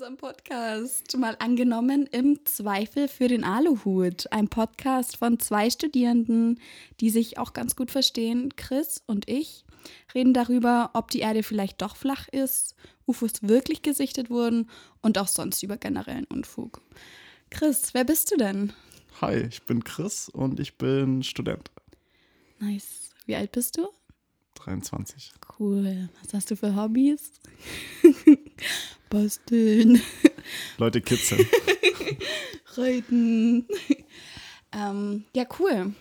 unserem Podcast. Mal angenommen im Zweifel für den Aluhut. Ein Podcast von zwei Studierenden, die sich auch ganz gut verstehen. Chris und ich reden darüber, ob die Erde vielleicht doch flach ist, UFOs wirklich gesichtet wurden und auch sonst über generellen Unfug. Chris, wer bist du denn? Hi, ich bin Chris und ich bin Student. Nice. Wie alt bist du? 23. Cool. Was hast du für Hobbys? Basteln. Leute kitzeln. Reiten. ähm, ja, cool.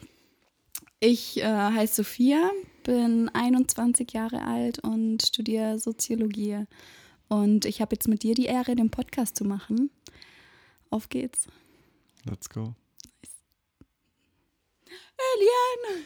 Ich äh, heiße Sophia, bin 21 Jahre alt und studiere Soziologie. Und ich habe jetzt mit dir die Ehre, den Podcast zu machen. Auf geht's. Let's go. Alien!